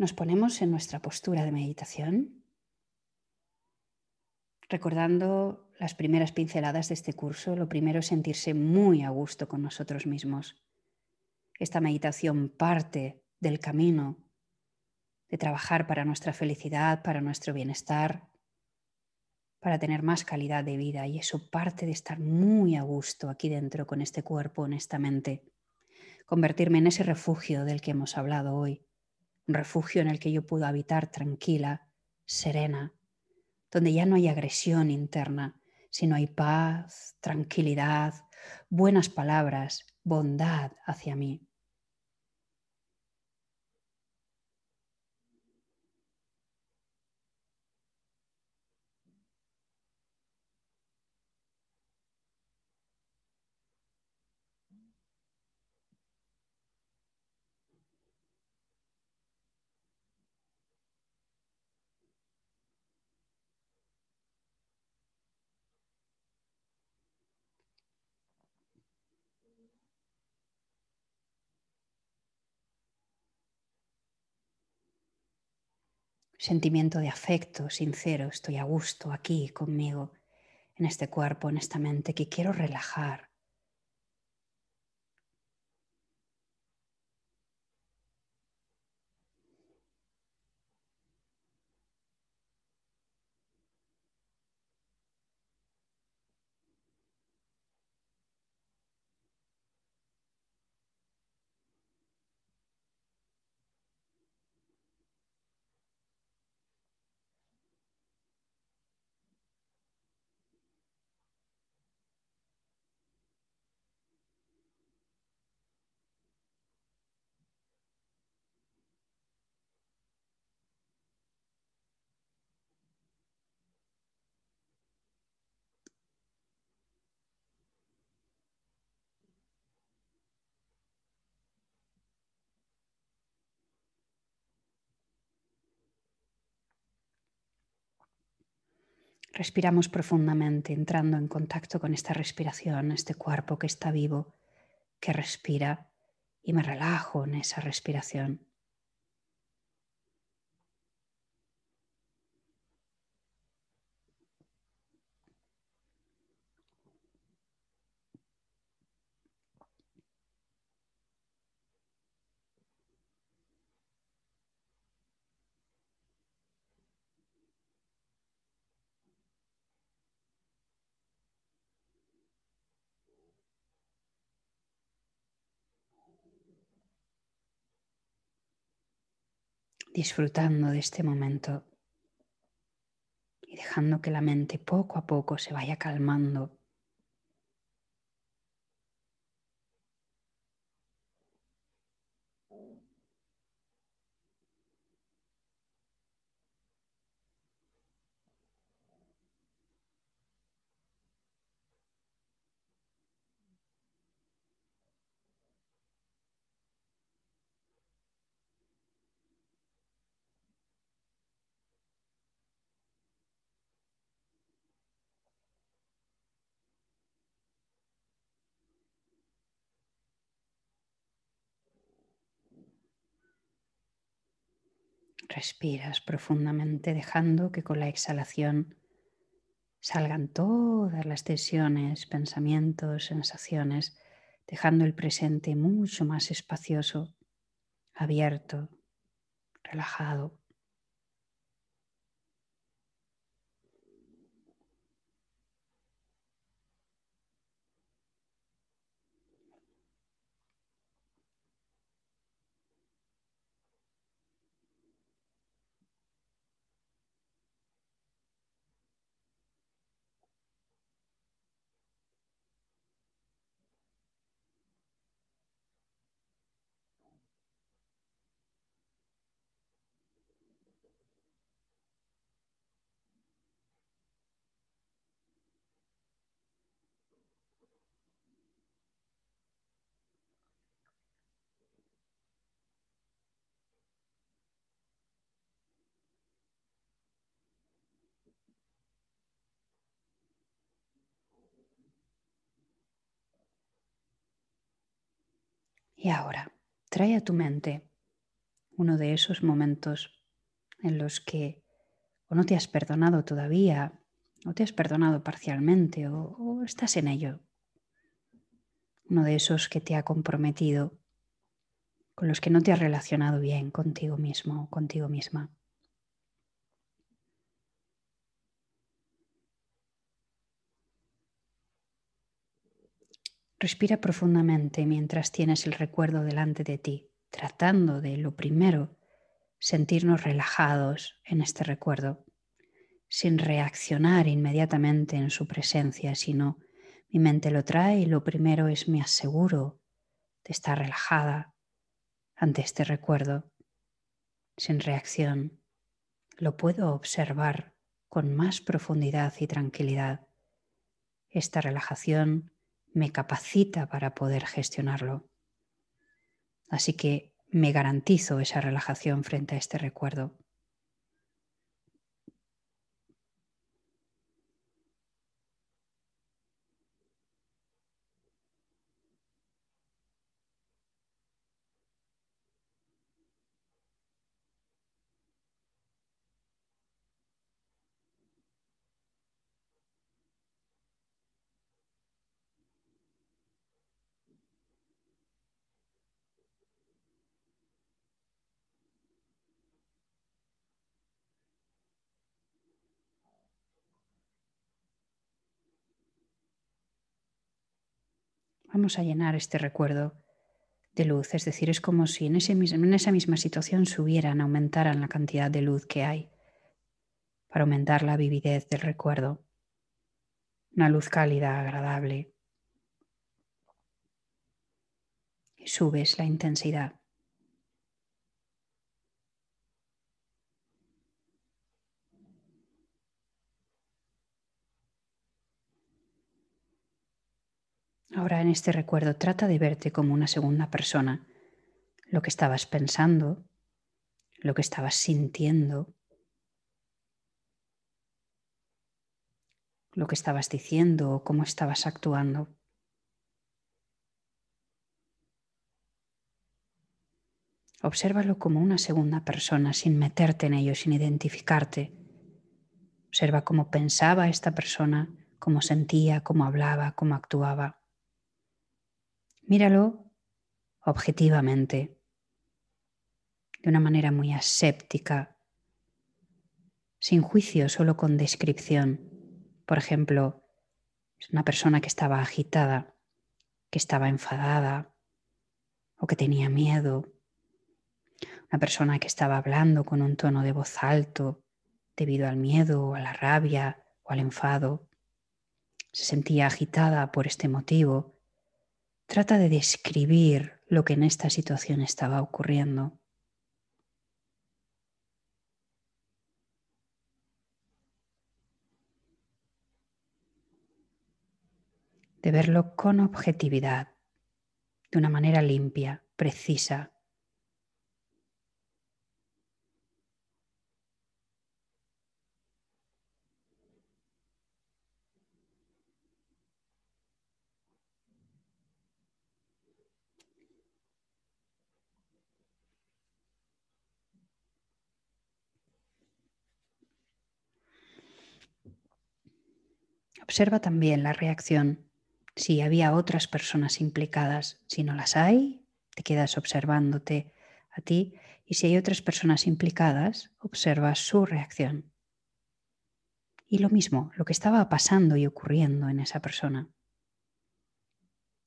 Nos ponemos en nuestra postura de meditación, recordando las primeras pinceladas de este curso. Lo primero es sentirse muy a gusto con nosotros mismos. Esta meditación parte del camino de trabajar para nuestra felicidad, para nuestro bienestar, para tener más calidad de vida. Y eso parte de estar muy a gusto aquí dentro con este cuerpo, honestamente. Convertirme en ese refugio del que hemos hablado hoy un refugio en el que yo puedo habitar tranquila, serena, donde ya no hay agresión interna, sino hay paz, tranquilidad, buenas palabras, bondad hacia mí. Sentimiento de afecto sincero, estoy a gusto aquí conmigo, en este cuerpo, en esta mente que quiero relajar. Respiramos profundamente, entrando en contacto con esta respiración, este cuerpo que está vivo, que respira, y me relajo en esa respiración. Disfrutando de este momento y dejando que la mente poco a poco se vaya calmando Respiras profundamente dejando que con la exhalación salgan todas las tensiones, pensamientos, sensaciones, dejando el presente mucho más espacioso, abierto, relajado. Y ahora, trae a tu mente uno de esos momentos en los que o no te has perdonado todavía, o te has perdonado parcialmente, o, o estás en ello. Uno de esos que te ha comprometido, con los que no te has relacionado bien contigo mismo o contigo misma. Respira profundamente mientras tienes el recuerdo delante de ti, tratando de, lo primero, sentirnos relajados en este recuerdo, sin reaccionar inmediatamente en su presencia, sino mi mente lo trae y lo primero es me aseguro de estar relajada ante este recuerdo, sin reacción. Lo puedo observar con más profundidad y tranquilidad. Esta relajación me capacita para poder gestionarlo. Así que me garantizo esa relajación frente a este recuerdo. Vamos a llenar este recuerdo de luz, es decir, es como si en, en esa misma situación subieran, aumentaran la cantidad de luz que hay para aumentar la vividez del recuerdo. Una luz cálida, agradable. Y subes la intensidad. Ahora en este recuerdo trata de verte como una segunda persona, lo que estabas pensando, lo que estabas sintiendo, lo que estabas diciendo o cómo estabas actuando. Obsérvalo como una segunda persona sin meterte en ello, sin identificarte. Observa cómo pensaba esta persona, cómo sentía, cómo hablaba, cómo actuaba. Míralo objetivamente, de una manera muy aséptica, sin juicio, solo con descripción. Por ejemplo, una persona que estaba agitada, que estaba enfadada o que tenía miedo. Una persona que estaba hablando con un tono de voz alto debido al miedo o a la rabia o al enfado. Se sentía agitada por este motivo Trata de describir lo que en esta situación estaba ocurriendo. De verlo con objetividad, de una manera limpia, precisa, Observa también la reacción. Si había otras personas implicadas, si no las hay, te quedas observándote a ti y si hay otras personas implicadas, observa su reacción. Y lo mismo, lo que estaba pasando y ocurriendo en esa persona.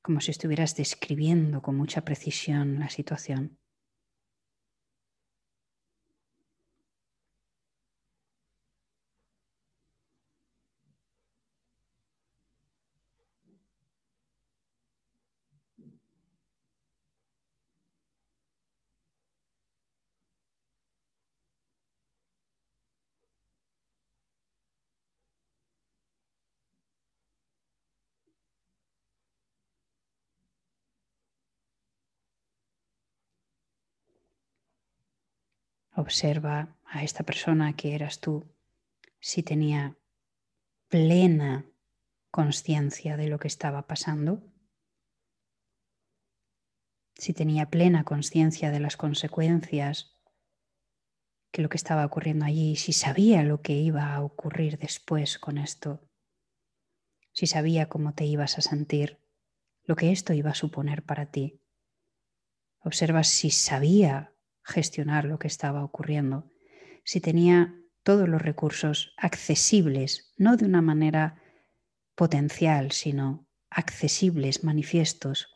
Como si estuvieras describiendo con mucha precisión la situación. Observa a esta persona que eras tú si tenía plena conciencia de lo que estaba pasando. si tenía plena conciencia de las consecuencias que lo que estaba ocurriendo allí, si sabía lo que iba a ocurrir después con esto, si sabía cómo te ibas a sentir, lo que esto iba a suponer para ti. Observa si sabía gestionar lo que estaba ocurriendo, si tenía todos los recursos accesibles, no de una manera potencial, sino accesibles, manifiestos,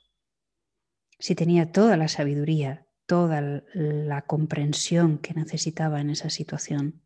si tenía toda la sabiduría, toda la comprensión que necesitaba en esa situación.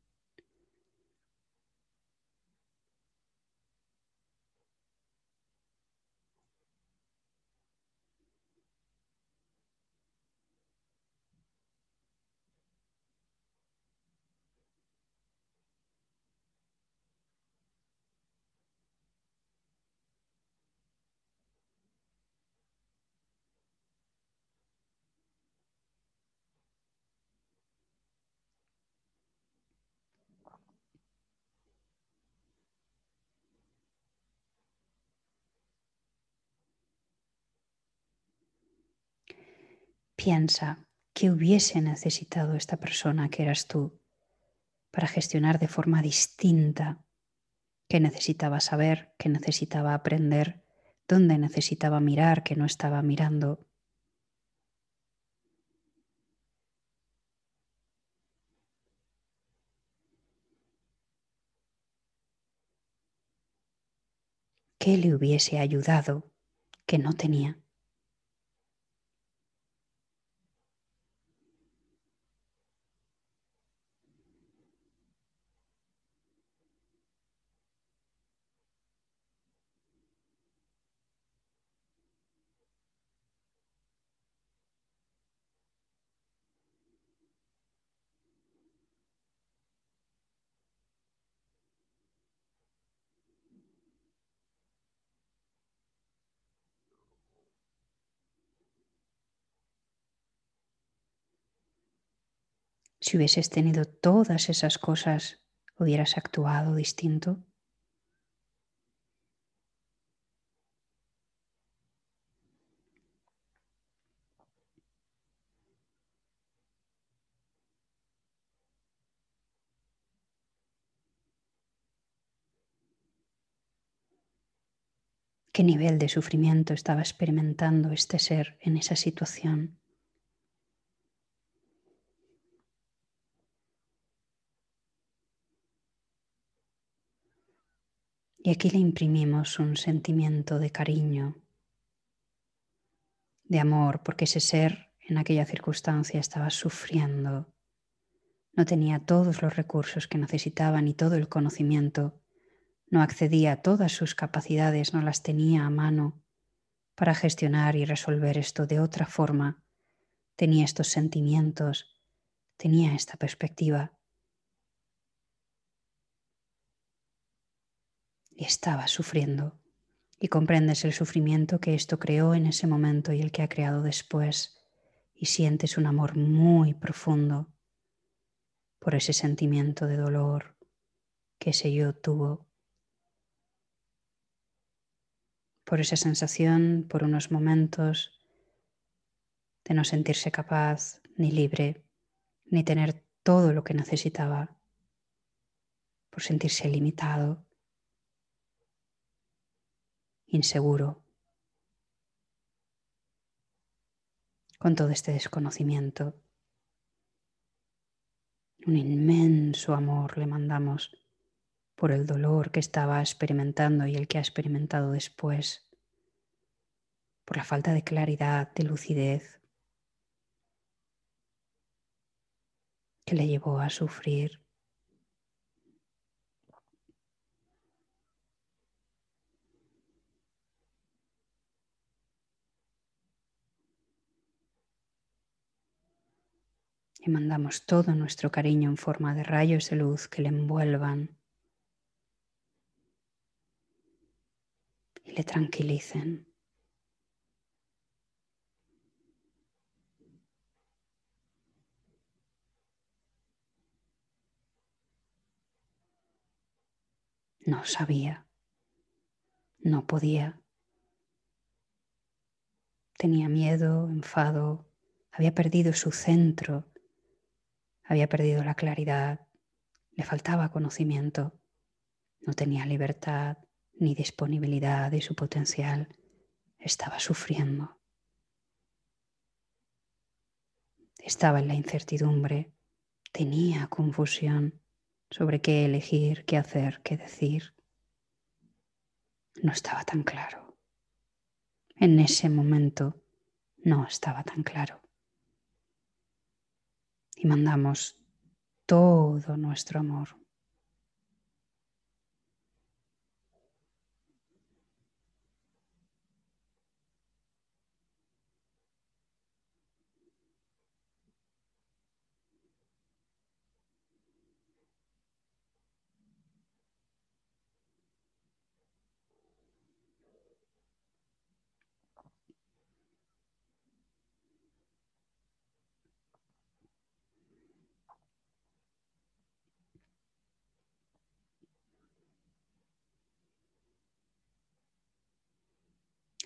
Piensa qué hubiese necesitado esta persona que eras tú para gestionar de forma distinta, qué necesitaba saber, qué necesitaba aprender, dónde necesitaba mirar, que no estaba mirando. ¿Qué le hubiese ayudado que no tenía? Si hubieses tenido todas esas cosas, hubieras actuado distinto. ¿Qué nivel de sufrimiento estaba experimentando este ser en esa situación? Y aquí le imprimimos un sentimiento de cariño, de amor, porque ese ser en aquella circunstancia estaba sufriendo. No tenía todos los recursos que necesitaba ni todo el conocimiento. No accedía a todas sus capacidades, no las tenía a mano para gestionar y resolver esto de otra forma. Tenía estos sentimientos, tenía esta perspectiva. Estaba sufriendo. Y comprendes el sufrimiento que esto creó en ese momento y el que ha creado después. Y sientes un amor muy profundo por ese sentimiento de dolor que ese yo tuvo. Por esa sensación, por unos momentos de no sentirse capaz, ni libre, ni tener todo lo que necesitaba, por sentirse limitado inseguro, con todo este desconocimiento. Un inmenso amor le mandamos por el dolor que estaba experimentando y el que ha experimentado después, por la falta de claridad, de lucidez que le llevó a sufrir. Y mandamos todo nuestro cariño en forma de rayos de luz que le envuelvan y le tranquilicen. No sabía, no podía. tenía miedo, enfado, había perdido su centro, había perdido la claridad, le faltaba conocimiento, no tenía libertad ni disponibilidad de su potencial, estaba sufriendo. Estaba en la incertidumbre, tenía confusión sobre qué elegir, qué hacer, qué decir. No estaba tan claro. En ese momento no estaba tan claro. Y mandamos todo nuestro amor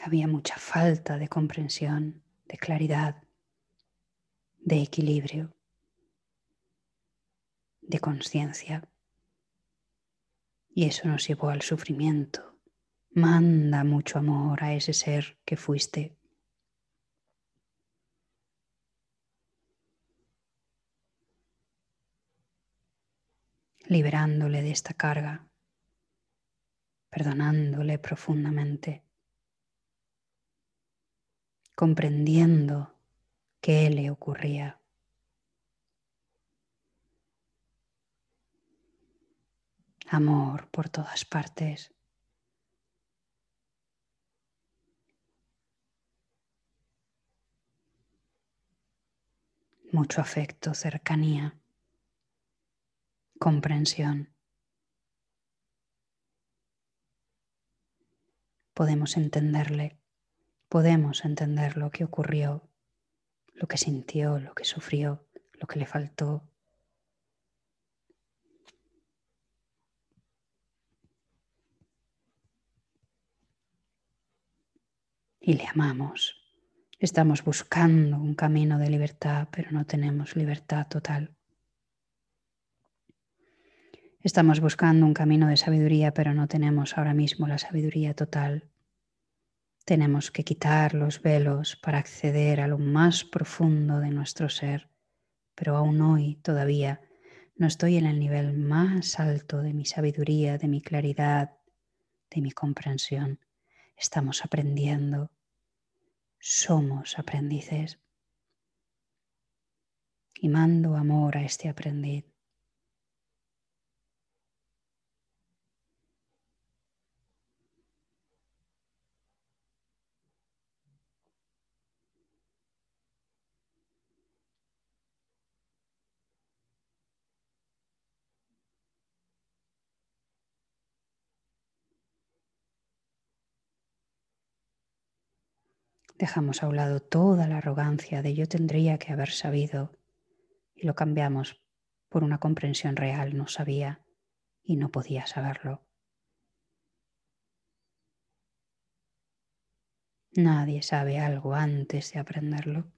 Había mucha falta de comprensión, de claridad, de equilibrio, de conciencia. Y eso nos llevó al sufrimiento. Manda mucho amor a ese ser que fuiste. liberándole de esta carga, perdonándole profundamente comprendiendo qué le ocurría. Amor por todas partes. Mucho afecto, cercanía, comprensión. Podemos entenderle podemos entender lo que ocurrió, lo que sintió, lo que sufrió, lo que le faltó. Y le amamos. Estamos buscando un camino de libertad, pero no tenemos libertad total. Estamos buscando un camino de sabiduría, pero no tenemos ahora mismo la sabiduría total. Tenemos que quitar los velos para acceder a lo más profundo de nuestro ser, pero aún hoy todavía no estoy en el nivel más alto de mi sabiduría, de mi claridad, de mi comprensión. Estamos aprendiendo. Somos aprendices. Y mando amor a este aprendiz. Dejamos a un lado toda la arrogancia de yo tendría que haber sabido y lo cambiamos por una comprensión real. No sabía y no podía saberlo. Nadie sabe algo antes de aprenderlo.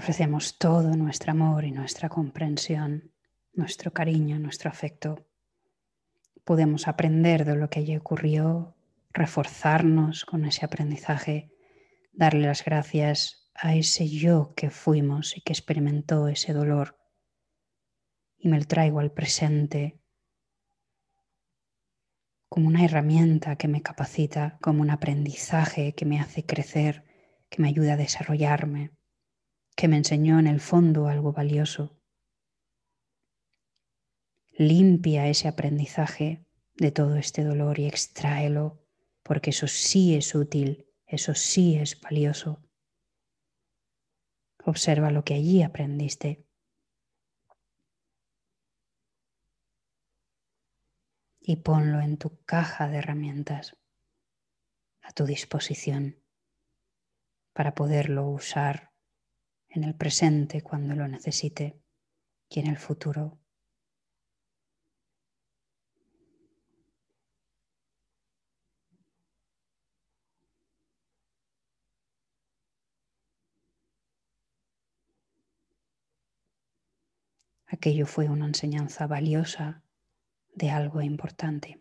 Ofrecemos todo nuestro amor y nuestra comprensión, nuestro cariño, nuestro afecto. Podemos aprender de lo que allí ocurrió reforzarnos con ese aprendizaje, darle las gracias a ese yo que fuimos y que experimentó ese dolor y me lo traigo al presente como una herramienta que me capacita, como un aprendizaje que me hace crecer, que me ayuda a desarrollarme, que me enseñó en el fondo algo valioso. Limpia ese aprendizaje de todo este dolor y extráelo, porque eso sí es útil, eso sí es valioso. Observa lo que allí aprendiste y ponlo en tu caja de herramientas a tu disposición para poderlo usar en el presente cuando lo necesite y en el futuro. Aquello fue una enseñanza valiosa de algo importante.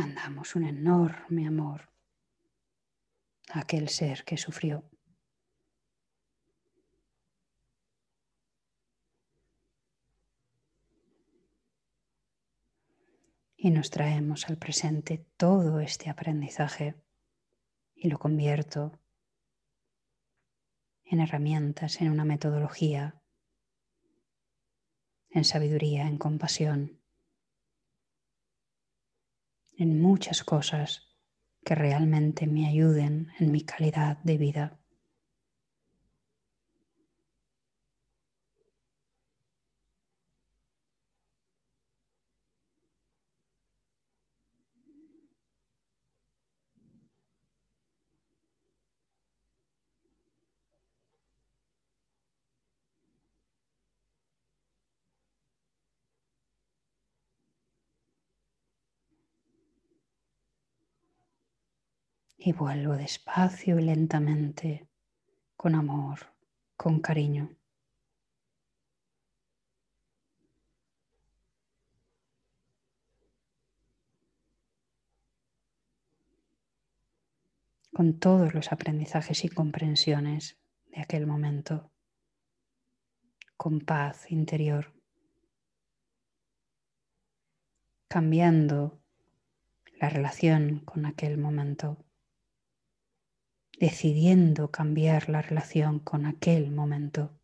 Mandamos un enorme amor a aquel ser que sufrió. Y nos traemos al presente todo este aprendizaje y lo convierto en herramientas, en una metodología, en sabiduría, en compasión en muchas cosas que realmente me ayuden en mi calidad de vida. Y vuelvo despacio y lentamente, con amor, con cariño. con todos los aprendizajes y comprensiones de aquel momento, con paz interior, cambiando la relación con aquel momento decidiendo cambiar la relación con aquel momento.